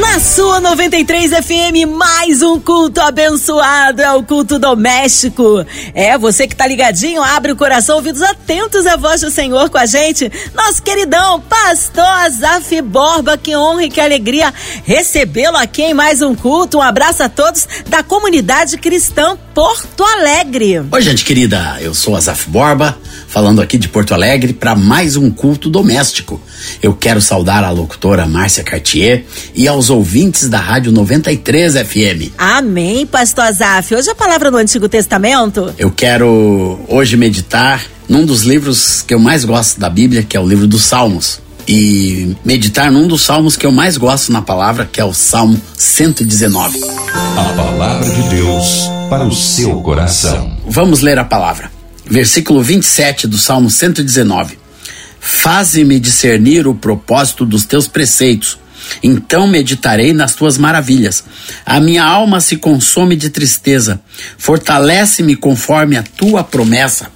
Na sua 93 FM, mais um culto abençoado, é o culto doméstico. É, você que tá ligadinho, abre o coração, ouvidos atentos à voz do Senhor com a gente. Nosso queridão, pastor Azaf Borba, que honra e que alegria recebê-lo aqui em mais um culto. Um abraço a todos da comunidade cristã Porto Alegre. Oi, gente querida, eu sou Azaf Borba, falando aqui de Porto Alegre para mais um culto doméstico. Eu quero saudar a locutora Márcia Cartier e aos ouvintes da Rádio 93 FM. Amém, pastor Azaf. Hoje a palavra no Antigo Testamento. Eu quero hoje meditar num dos livros que eu mais gosto da Bíblia, que é o livro dos Salmos. E meditar num dos salmos que eu mais gosto na palavra, que é o Salmo 119. A palavra de Deus para o seu coração. Vamos ler a palavra. Versículo 27 do Salmo 119. Faze-me discernir o propósito dos teus preceitos. Então meditarei nas tuas maravilhas. A minha alma se consome de tristeza. Fortalece-me conforme a tua promessa.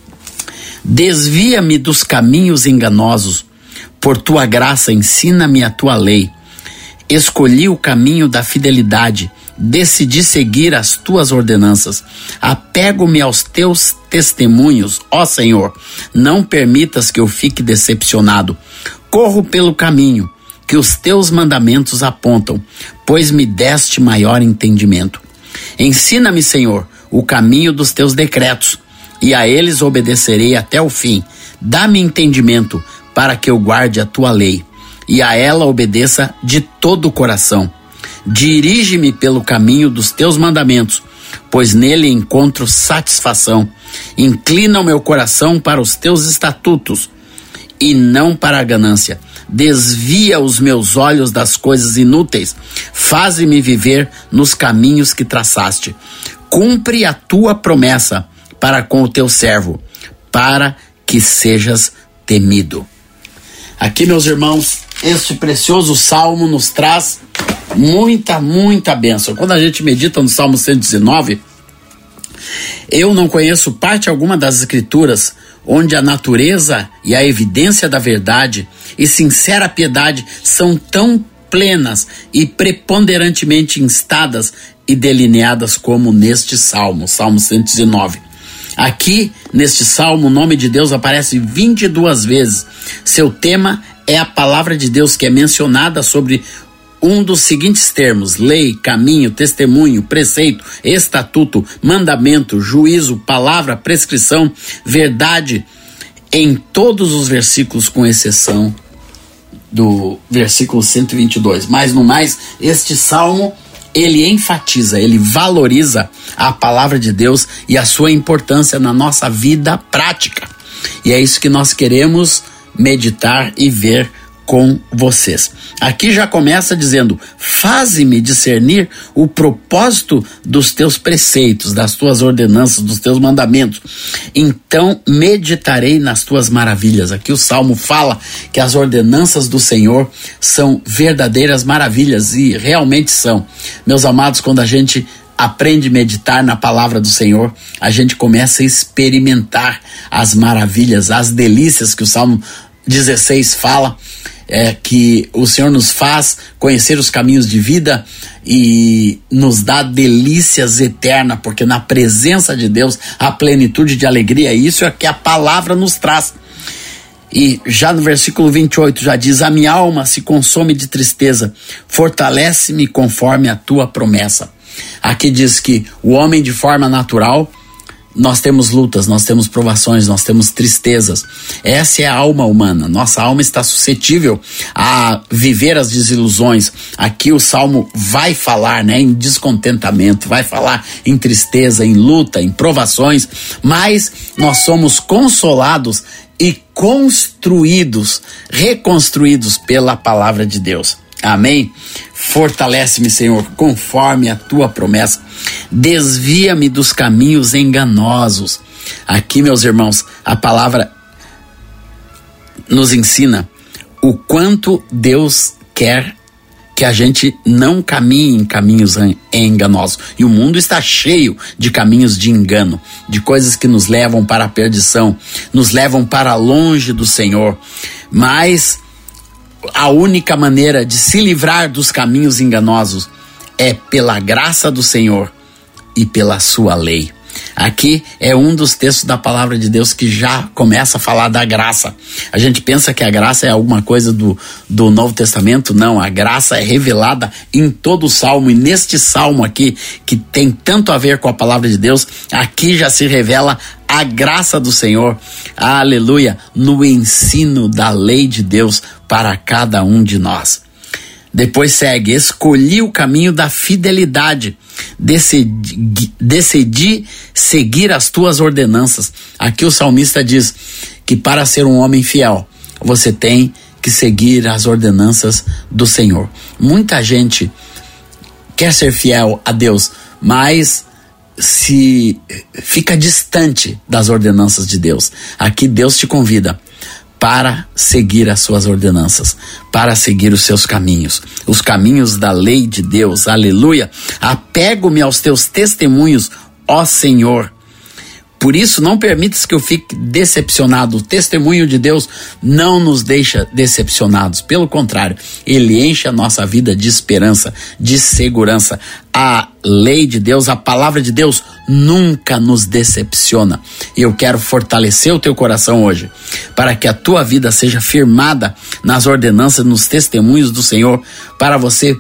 Desvia-me dos caminhos enganosos. Por tua graça, ensina-me a tua lei. Escolhi o caminho da fidelidade. Decidi seguir as tuas ordenanças. Apego-me aos teus testemunhos, ó Senhor. Não permitas que eu fique decepcionado. Corro pelo caminho que os teus mandamentos apontam, pois me deste maior entendimento. Ensina-me, Senhor, o caminho dos teus decretos, e a eles obedecerei até o fim. Dá-me entendimento para que eu guarde a tua lei, e a ela obedeça de todo o coração. Dirige-me pelo caminho dos teus mandamentos, pois nele encontro satisfação. Inclina o meu coração para os teus estatutos e não para a ganância. Desvia os meus olhos das coisas inúteis. Faze-me viver nos caminhos que traçaste. Cumpre a tua promessa para com o teu servo, para que sejas temido. Aqui, meus irmãos, este precioso salmo nos traz muita, muita bênção. Quando a gente medita no Salmo 119, eu não conheço parte alguma das Escrituras onde a natureza e a evidência da verdade e sincera piedade são tão plenas e preponderantemente instadas e delineadas como neste salmo, Salmo 119. Aqui, neste salmo, o nome de Deus aparece 22 vezes. Seu tema é a palavra de Deus que é mencionada sobre um dos seguintes termos: lei, caminho, testemunho, preceito, estatuto, mandamento, juízo, palavra, prescrição, verdade, em todos os versículos, com exceção do versículo 122. Mas no mais, este salmo ele enfatiza, ele valoriza a palavra de Deus e a sua importância na nossa vida prática. E é isso que nós queremos meditar e ver com vocês. Aqui já começa dizendo: Faze-me discernir o propósito dos teus preceitos, das tuas ordenanças, dos teus mandamentos. Então meditarei nas tuas maravilhas. Aqui o salmo fala que as ordenanças do Senhor são verdadeiras maravilhas e realmente são. Meus amados, quando a gente aprende a meditar na palavra do Senhor, a gente começa a experimentar as maravilhas, as delícias que o Salmo 16 fala é, que o Senhor nos faz conhecer os caminhos de vida e nos dá delícias eternas, porque na presença de Deus há plenitude de alegria. Isso é que a palavra nos traz. E já no versículo 28 já diz: A minha alma se consome de tristeza, fortalece-me conforme a tua promessa. Aqui diz que o homem de forma natural nós temos lutas, nós temos provações, nós temos tristezas. Essa é a alma humana. Nossa alma está suscetível a viver as desilusões. Aqui o salmo vai falar, né, em descontentamento, vai falar em tristeza, em luta, em provações, mas nós somos consolados e construídos, reconstruídos pela palavra de Deus. Amém? Fortalece-me, Senhor, conforme a tua promessa. Desvia-me dos caminhos enganosos. Aqui, meus irmãos, a palavra nos ensina o quanto Deus quer que a gente não caminhe em caminhos enganosos. E o mundo está cheio de caminhos de engano, de coisas que nos levam para a perdição, nos levam para longe do Senhor. Mas a única maneira de se livrar dos caminhos enganosos é pela graça do Senhor e pela sua lei. Aqui é um dos textos da palavra de Deus que já começa a falar da graça. A gente pensa que a graça é alguma coisa do, do Novo Testamento. Não, a graça é revelada em todo o salmo. E neste salmo aqui, que tem tanto a ver com a palavra de Deus, aqui já se revela a graça do Senhor, aleluia, no ensino da lei de Deus para cada um de nós. Depois segue: escolhi o caminho da fidelidade, decidi, decidi seguir as tuas ordenanças. Aqui o salmista diz que para ser um homem fiel, você tem que seguir as ordenanças do Senhor. Muita gente quer ser fiel a Deus, mas se fica distante das ordenanças de Deus. Aqui Deus te convida para seguir as suas ordenanças, para seguir os seus caminhos, os caminhos da lei de Deus. Aleluia! Apego-me aos teus testemunhos, ó Senhor. Por isso, não permitas que eu fique decepcionado. O testemunho de Deus não nos deixa decepcionados. Pelo contrário, ele enche a nossa vida de esperança, de segurança. A lei de Deus, a palavra de Deus, nunca nos decepciona. E eu quero fortalecer o teu coração hoje, para que a tua vida seja firmada nas ordenanças, nos testemunhos do Senhor, para você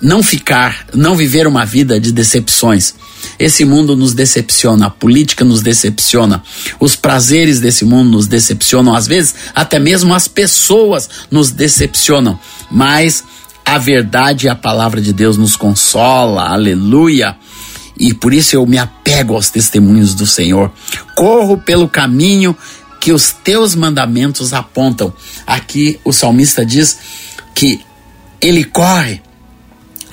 não ficar, não viver uma vida de decepções. Esse mundo nos decepciona, a política nos decepciona, os prazeres desse mundo nos decepcionam, às vezes até mesmo as pessoas nos decepcionam, mas a verdade e a palavra de Deus nos consola, aleluia. E por isso eu me apego aos testemunhos do Senhor. Corro pelo caminho que os teus mandamentos apontam. Aqui o salmista diz que ele corre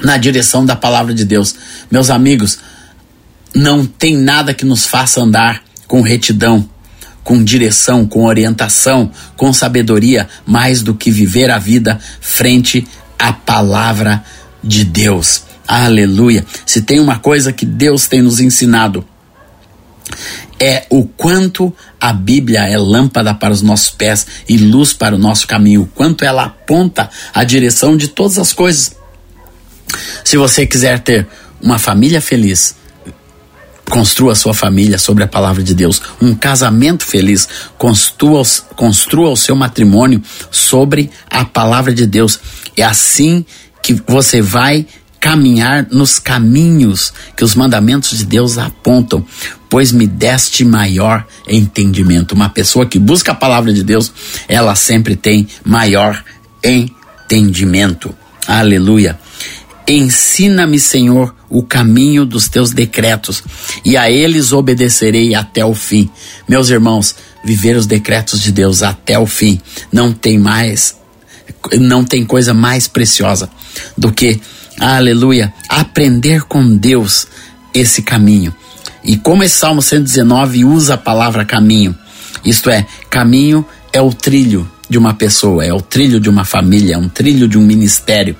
na direção da palavra de Deus. Meus amigos, não tem nada que nos faça andar com retidão, com direção, com orientação, com sabedoria, mais do que viver a vida frente à palavra de Deus. Aleluia. Se tem uma coisa que Deus tem nos ensinado, é o quanto a Bíblia é lâmpada para os nossos pés e luz para o nosso caminho, o quanto ela aponta a direção de todas as coisas. Se você quiser ter uma família feliz, construa sua família sobre a palavra de Deus. Um casamento feliz, construa, construa o seu matrimônio sobre a palavra de Deus. É assim que você vai caminhar nos caminhos que os mandamentos de Deus apontam, pois me deste maior entendimento. Uma pessoa que busca a palavra de Deus, ela sempre tem maior entendimento. Aleluia. Ensina-me, Senhor, o caminho dos teus decretos, e a eles obedecerei até o fim. Meus irmãos, viver os decretos de Deus até o fim não tem mais, não tem coisa mais preciosa do que, aleluia, aprender com Deus esse caminho. E como esse Salmo 119 usa a palavra caminho, isto é, caminho é o trilho de uma pessoa, é o trilho de uma família, é um trilho de um ministério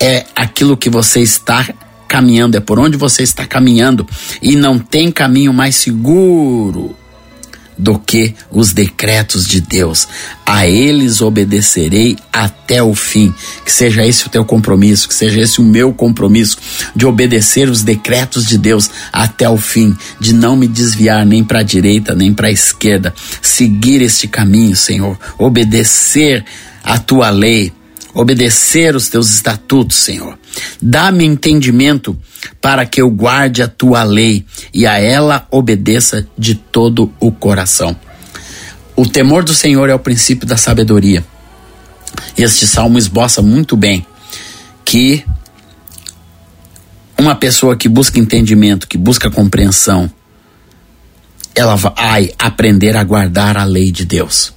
é aquilo que você está caminhando, é por onde você está caminhando e não tem caminho mais seguro do que os decretos de Deus. A eles obedecerei até o fim. Que seja esse o teu compromisso, que seja esse o meu compromisso de obedecer os decretos de Deus até o fim, de não me desviar nem para a direita nem para a esquerda, seguir este caminho, Senhor, obedecer a tua lei obedecer os teus estatutos, Senhor. Dá-me entendimento para que eu guarde a tua lei e a ela obedeça de todo o coração. O temor do Senhor é o princípio da sabedoria. Este salmo esboça muito bem que uma pessoa que busca entendimento, que busca compreensão, ela vai aprender a guardar a lei de Deus.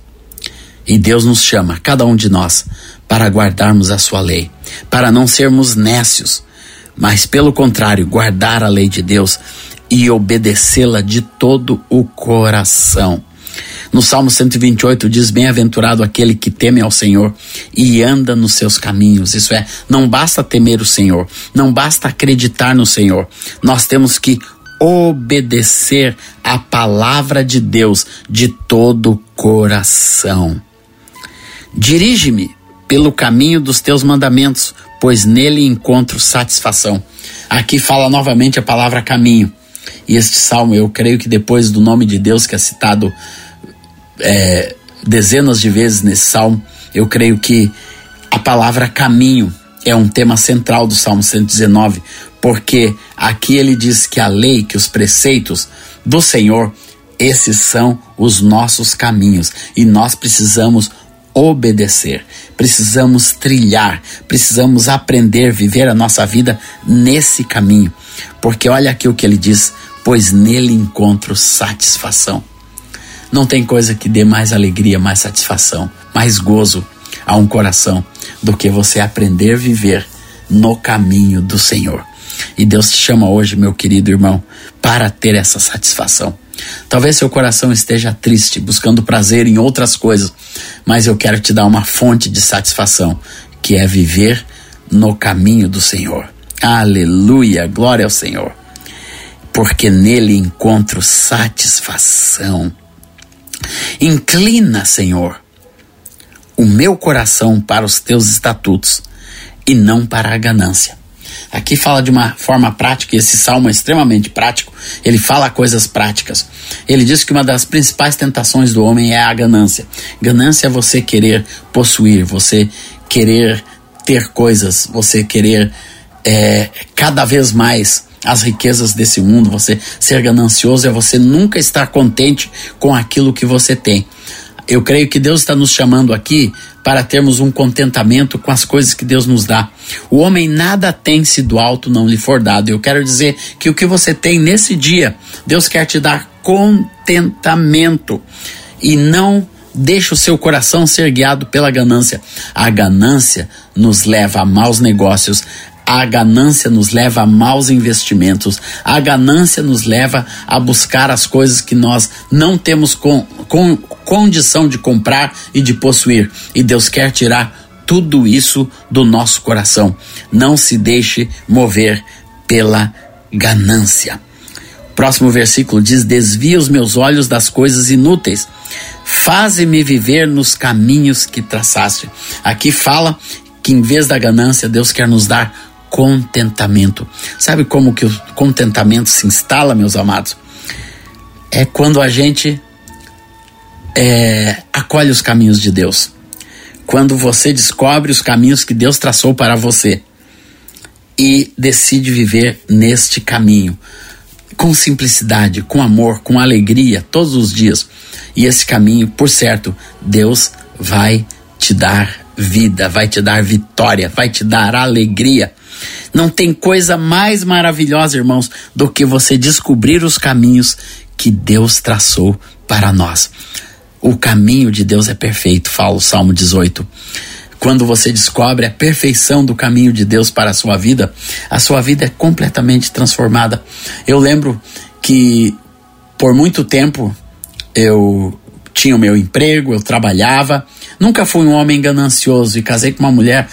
E Deus nos chama, cada um de nós, para guardarmos a sua lei, para não sermos nécios, mas pelo contrário, guardar a lei de Deus e obedecê-la de todo o coração. No Salmo 128 diz: Bem-aventurado aquele que teme ao Senhor e anda nos seus caminhos. Isso é, não basta temer o Senhor, não basta acreditar no Senhor. Nós temos que obedecer a palavra de Deus de todo o coração. Dirige-me pelo caminho dos teus mandamentos, pois nele encontro satisfação. Aqui fala novamente a palavra caminho. E este salmo, eu creio que depois do nome de Deus que é citado é, dezenas de vezes nesse salmo, eu creio que a palavra caminho é um tema central do Salmo 119, porque aqui ele diz que a lei, que os preceitos do Senhor, esses são os nossos caminhos e nós precisamos obedecer, precisamos trilhar, precisamos aprender, viver a nossa vida nesse caminho. Porque olha aqui o que ele diz: pois nele encontro satisfação. Não tem coisa que dê mais alegria, mais satisfação, mais gozo a um coração do que você aprender a viver no caminho do Senhor. E Deus te chama hoje, meu querido irmão, para ter essa satisfação. Talvez seu coração esteja triste, buscando prazer em outras coisas, mas eu quero te dar uma fonte de satisfação, que é viver no caminho do Senhor. Aleluia, glória ao Senhor. Porque nele encontro satisfação. Inclina, Senhor, o meu coração para os teus estatutos e não para a ganância. Aqui fala de uma forma prática, e esse salmo é extremamente prático. Ele fala coisas práticas. Ele diz que uma das principais tentações do homem é a ganância. Ganância é você querer possuir, você querer ter coisas, você querer é, cada vez mais as riquezas desse mundo, você ser ganancioso é você nunca estar contente com aquilo que você tem. Eu creio que Deus está nos chamando aqui para termos um contentamento com as coisas que Deus nos dá. O homem nada tem se do alto não lhe for dado. Eu quero dizer que o que você tem nesse dia, Deus quer te dar contentamento e não deixe o seu coração ser guiado pela ganância. A ganância nos leva a maus negócios, a ganância nos leva a maus investimentos, a ganância nos leva a buscar as coisas que nós não temos com, com condição de comprar e de possuir. E Deus quer tirar tudo isso do nosso coração. Não se deixe mover pela ganância. Próximo versículo diz: Desvia os meus olhos das coisas inúteis, faze-me viver nos caminhos que traçaste. Aqui fala que em vez da ganância, Deus quer nos dar contentamento. Sabe como que o contentamento se instala, meus amados? É quando a gente é, acolhe os caminhos de Deus. Quando você descobre os caminhos que Deus traçou para você e decide viver neste caminho com simplicidade, com amor, com alegria todos os dias. E esse caminho, por certo, Deus vai te dar vida, vai te dar vitória, vai te dar alegria. Não tem coisa mais maravilhosa, irmãos, do que você descobrir os caminhos que Deus traçou para nós. O caminho de Deus é perfeito, fala o Salmo 18. Quando você descobre a perfeição do caminho de Deus para a sua vida, a sua vida é completamente transformada. Eu lembro que por muito tempo eu tinha o meu emprego, eu trabalhava, nunca fui um homem ganancioso e casei com uma mulher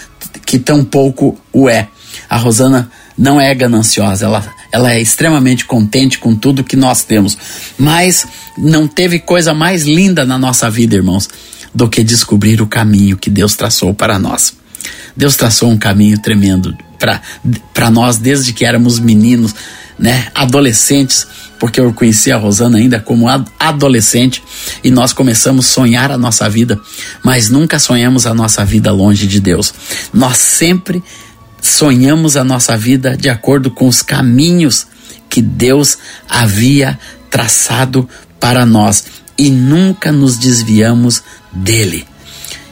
que tão pouco o é. A Rosana não é gananciosa, ela, ela é extremamente contente com tudo que nós temos. Mas não teve coisa mais linda na nossa vida, irmãos, do que descobrir o caminho que Deus traçou para nós. Deus traçou um caminho tremendo para nós desde que éramos meninos, né, adolescentes, porque eu conheci a Rosana ainda como adolescente e nós começamos a sonhar a nossa vida, mas nunca sonhamos a nossa vida longe de Deus. Nós sempre sonhamos a nossa vida de acordo com os caminhos que Deus havia traçado para nós e nunca nos desviamos dele.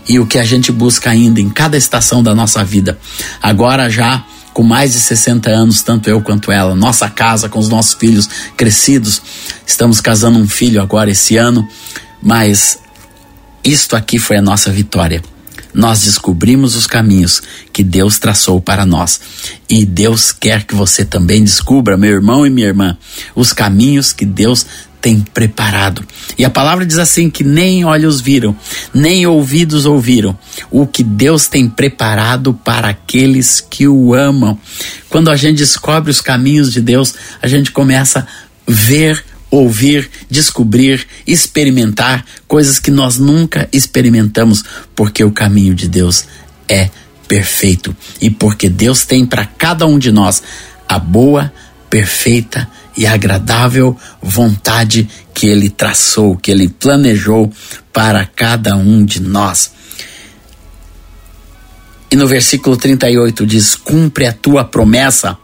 E o que a gente busca ainda em cada estação da nossa vida, agora já com mais de 60 anos, tanto eu quanto ela, nossa casa com os nossos filhos crescidos, estamos casando um filho agora esse ano, mas isto aqui foi a nossa vitória nós descobrimos os caminhos que Deus traçou para nós. E Deus quer que você também descubra, meu irmão e minha irmã, os caminhos que Deus tem preparado. E a palavra diz assim: que nem olhos viram, nem ouvidos ouviram, o que Deus tem preparado para aqueles que o amam. Quando a gente descobre os caminhos de Deus, a gente começa a ver ouvir, descobrir, experimentar coisas que nós nunca experimentamos, porque o caminho de Deus é perfeito e porque Deus tem para cada um de nós a boa, perfeita e agradável vontade que Ele traçou, que Ele planejou para cada um de nós. E no versículo 38 diz: Cumpre a tua promessa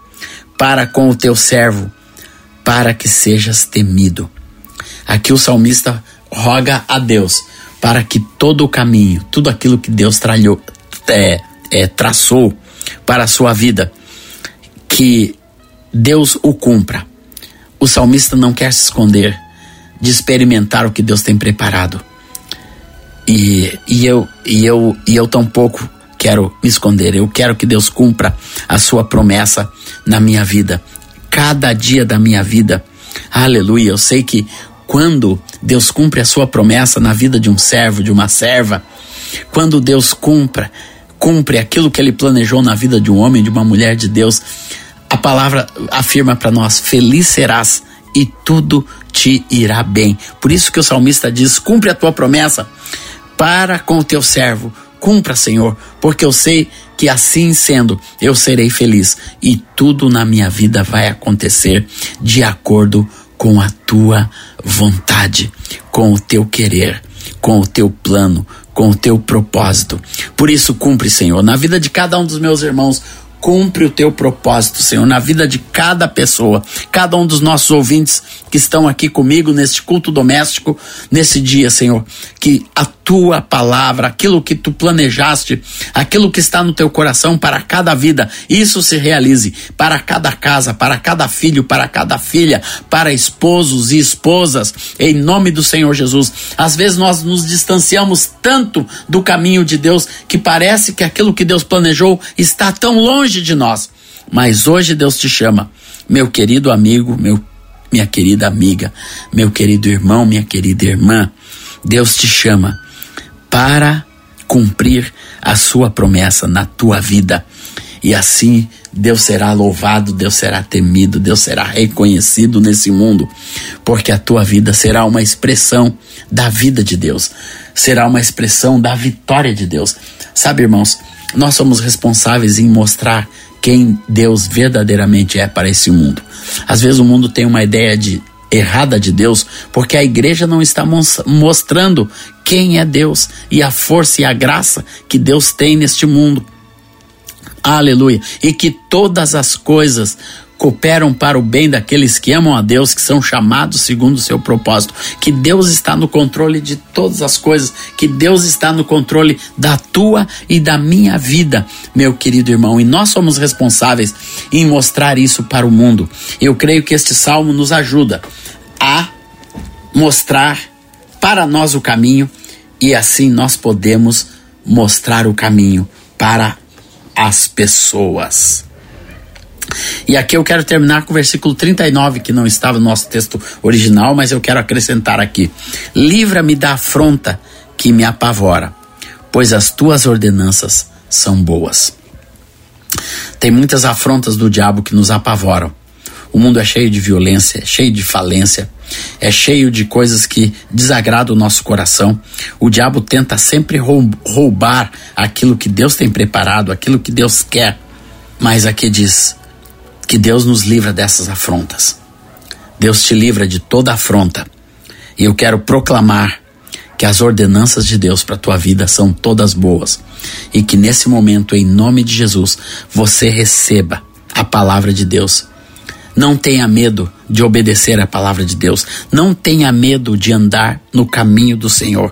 para com o teu servo para que sejas temido. Aqui o salmista roga a Deus para que todo o caminho, tudo aquilo que Deus tralhou, é, é, traçou para a sua vida, que Deus o cumpra. O salmista não quer se esconder de experimentar o que Deus tem preparado. E, e, eu, e, eu, e eu tampouco quero me esconder. Eu quero que Deus cumpra a sua promessa na minha vida cada dia da minha vida. Aleluia. Eu sei que quando Deus cumpre a sua promessa na vida de um servo, de uma serva, quando Deus cumpra, cumpre aquilo que ele planejou na vida de um homem, de uma mulher de Deus, a palavra afirma para nós: feliz serás e tudo te irá bem. Por isso que o salmista diz: cumpre a tua promessa para com o teu servo. Cumpra, Senhor, porque eu sei que assim sendo, eu serei feliz e tudo na minha vida vai acontecer de acordo com a tua vontade, com o teu querer, com o teu plano, com o teu propósito. Por isso, cumpre, Senhor, na vida de cada um dos meus irmãos Cumpre o teu propósito, Senhor, na vida de cada pessoa, cada um dos nossos ouvintes que estão aqui comigo neste culto doméstico, nesse dia, Senhor. Que a tua palavra, aquilo que tu planejaste, aquilo que está no teu coração para cada vida, isso se realize para cada casa, para cada filho, para cada filha, para esposos e esposas, em nome do Senhor Jesus. Às vezes nós nos distanciamos tanto do caminho de Deus que parece que aquilo que Deus planejou está tão longe longe de nós. Mas hoje Deus te chama, meu querido amigo, meu, minha querida amiga, meu querido irmão, minha querida irmã. Deus te chama para cumprir a sua promessa na tua vida. E assim Deus será louvado, Deus será temido, Deus será reconhecido nesse mundo, porque a tua vida será uma expressão da vida de Deus, será uma expressão da vitória de Deus. Sabe, irmãos, nós somos responsáveis em mostrar quem Deus verdadeiramente é para esse mundo. Às vezes o mundo tem uma ideia de errada de Deus, porque a igreja não está mostrando quem é Deus e a força e a graça que Deus tem neste mundo. Aleluia. E que todas as coisas cooperam para o bem daqueles que amam a Deus, que são chamados segundo o seu propósito. Que Deus está no controle de todas as coisas, que Deus está no controle da tua e da minha vida, meu querido irmão. E nós somos responsáveis em mostrar isso para o mundo. Eu creio que este salmo nos ajuda a mostrar para nós o caminho e assim nós podemos mostrar o caminho para as pessoas. E aqui eu quero terminar com o versículo 39, que não estava no nosso texto original, mas eu quero acrescentar aqui: Livra-me da afronta que me apavora, pois as tuas ordenanças são boas. Tem muitas afrontas do diabo que nos apavoram. O mundo é cheio de violência, é cheio de falência, é cheio de coisas que desagradam o nosso coração. O diabo tenta sempre roubar aquilo que Deus tem preparado, aquilo que Deus quer. Mas aqui diz: que Deus nos livra dessas afrontas. Deus te livra de toda afronta. E eu quero proclamar que as ordenanças de Deus para a tua vida são todas boas e que nesse momento, em nome de Jesus, você receba a palavra de Deus. Não tenha medo de obedecer a palavra de Deus. Não tenha medo de andar no caminho do Senhor.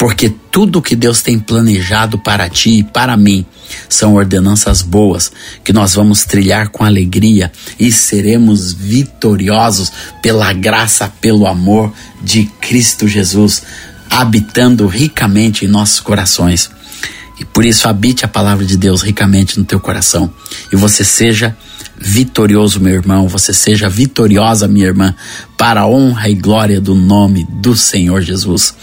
Porque tudo que Deus tem planejado para ti e para mim são ordenanças boas que nós vamos trilhar com alegria e seremos vitoriosos pela graça, pelo amor de Cristo Jesus, habitando ricamente em nossos corações. E por isso habite a palavra de Deus ricamente no teu coração. E você seja vitorioso, meu irmão. Você seja vitoriosa, minha irmã, para a honra e glória do nome do Senhor Jesus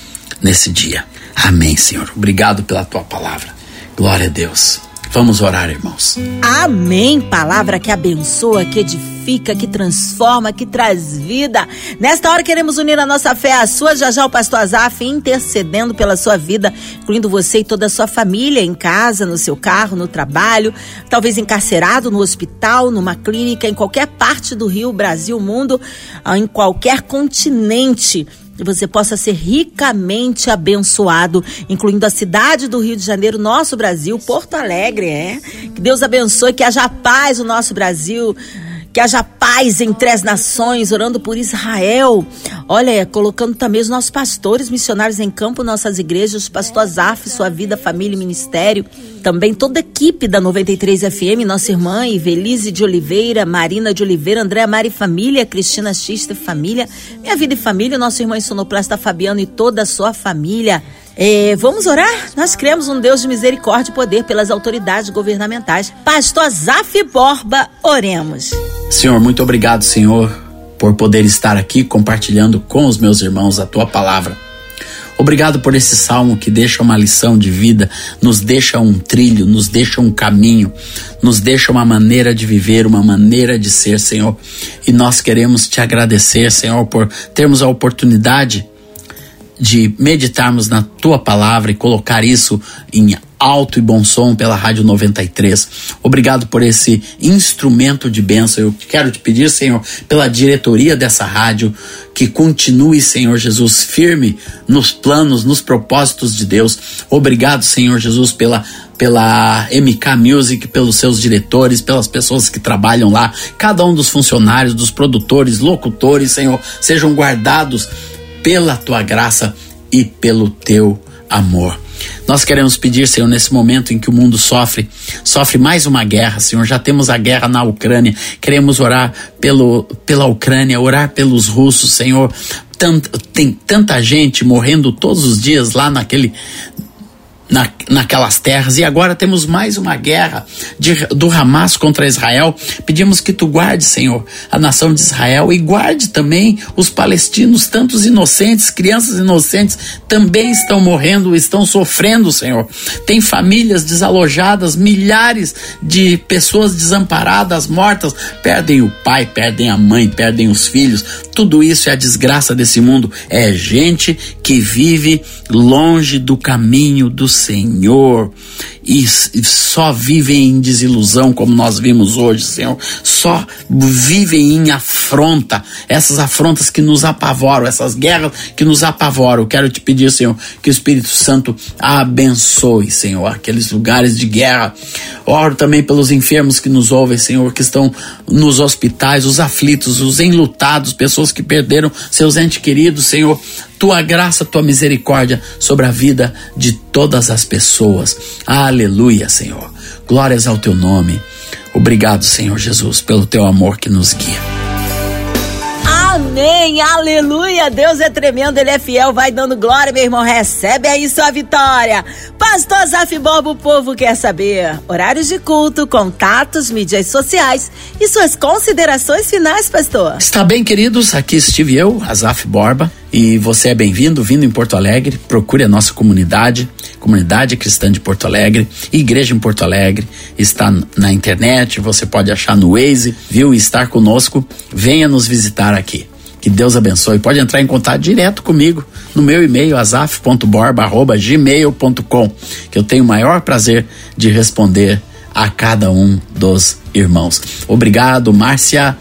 nesse dia. Amém, Senhor. Obrigado pela tua palavra. Glória a Deus. Vamos orar, irmãos. Amém. Palavra que abençoa, que edifica, que transforma, que traz vida. Nesta hora queremos unir a nossa fé à sua, já já o pastor Azaf intercedendo pela sua vida, incluindo você e toda a sua família em casa, no seu carro, no trabalho, talvez encarcerado no hospital, numa clínica, em qualquer parte do Rio, Brasil, mundo, em qualquer continente e você possa ser ricamente abençoado, incluindo a cidade do Rio de Janeiro, nosso Brasil, Porto Alegre, é. Que Deus abençoe, que haja paz no nosso Brasil que haja paz entre as nações, orando por Israel. Olha, colocando também os nossos pastores missionários em campo, nossas igrejas, pastor Azaf, sua vida, família e ministério. Também toda a equipe da 93 FM, nossa irmã Ivelise de Oliveira, Marina de Oliveira, Andréa Mari Família, Cristina Xista Família, Minha Vida e Família, nosso irmão Sonoplasta Fabiano e toda a sua família. É, vamos orar? Nós cremos um Deus de misericórdia e poder pelas autoridades governamentais. Pastor Zaf Borba, oremos. Senhor, muito obrigado, Senhor, por poder estar aqui compartilhando com os meus irmãos a tua palavra. Obrigado por esse salmo que deixa uma lição de vida, nos deixa um trilho, nos deixa um caminho, nos deixa uma maneira de viver, uma maneira de ser, Senhor. E nós queremos te agradecer, Senhor, por termos a oportunidade de meditarmos na tua palavra e colocar isso em alto e bom som pela Rádio 93. Obrigado por esse instrumento de bênção. Eu quero te pedir, Senhor, pela diretoria dessa rádio, que continue, Senhor Jesus, firme nos planos, nos propósitos de Deus. Obrigado, Senhor Jesus, pela pela MK Music, pelos seus diretores, pelas pessoas que trabalham lá, cada um dos funcionários, dos produtores, locutores, Senhor, sejam guardados pela tua graça e pelo teu amor. Nós queremos pedir, Senhor, nesse momento em que o mundo sofre, sofre mais uma guerra, Senhor. Já temos a guerra na Ucrânia. Queremos orar pelo, pela Ucrânia, orar pelos russos, Senhor. Tant, tem tanta gente morrendo todos os dias lá naquele, na, naquelas terras. E agora temos mais uma guerra de, do Hamas contra Israel. Pedimos que tu guarde, Senhor, a nação de Israel e guarde também os palestinos, tantos inocentes, crianças inocentes também estão morrendo, estão sofrendo, Senhor. Tem famílias desalojadas, milhares de pessoas desamparadas, mortas, perdem o pai, perdem a mãe, perdem os filhos. Tudo isso é a desgraça desse mundo. É gente que vive longe do caminho do Senhor e só vivem em desilusão, como nós vimos hoje, Senhor. Só vivem em afronta, essas afrontas que nos apavoram, essas guerras que nos apavoram. Quero te pedir, Senhor, que o Espírito Santo abençoe, Senhor, aqueles lugares de guerra. Oro também pelos enfermos que nos ouvem, Senhor, que estão nos hospitais, os aflitos, os enlutados, pessoas que perderam seus entes queridos, Senhor tua graça, tua misericórdia sobre a vida de todas as pessoas. Aleluia, Senhor. Glórias ao teu nome. Obrigado, Senhor Jesus, pelo teu amor que nos guia. Amém, aleluia. Deus é tremendo, Ele é fiel. Vai dando glória, meu irmão. Recebe aí sua vitória. Pastor Zaf Bobo, o povo quer saber. Horários de culto, contatos, mídias sociais e suas considerações finais, pastor. Está bem, queridos. Aqui estive eu, Azaf Borba. E você é bem-vindo, vindo em Porto Alegre. Procure a nossa comunidade, Comunidade Cristã de Porto Alegre, Igreja em Porto Alegre. Está na internet, você pode achar no Waze, viu? Estar conosco. Venha nos visitar aqui. Que Deus abençoe. Pode entrar em contato direto comigo no meu e-mail azaf.borba@gmail.com, que eu tenho o maior prazer de responder a cada um dos irmãos. Obrigado, Márcia.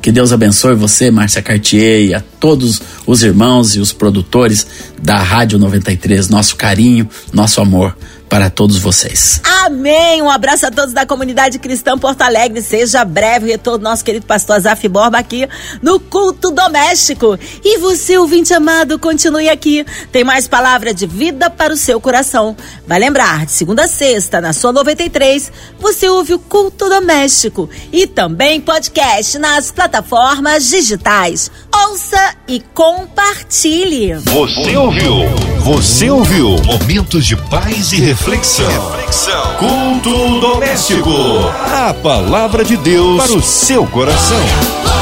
Que Deus abençoe você, Márcia Cartier, e a todos os irmãos e os produtores da Rádio 93. Nosso carinho, nosso amor para todos vocês. Amém. Um abraço a todos da comunidade cristã Porto Alegre. Seja breve o retorno nosso querido pastor Azaf Borba aqui no culto doméstico. E você, ouvinte amado, continue aqui. Tem mais palavra de vida para o seu coração. Vai lembrar, de segunda a sexta, na sua 93, você ouve o Culto Doméstico e também podcast nas plataformas digitais. Ouça e compartilhe. Você ouviu? Você ouviu? Momentos de paz e reflexão. reflexão. Culto doméstico. A palavra de Deus para o seu coração.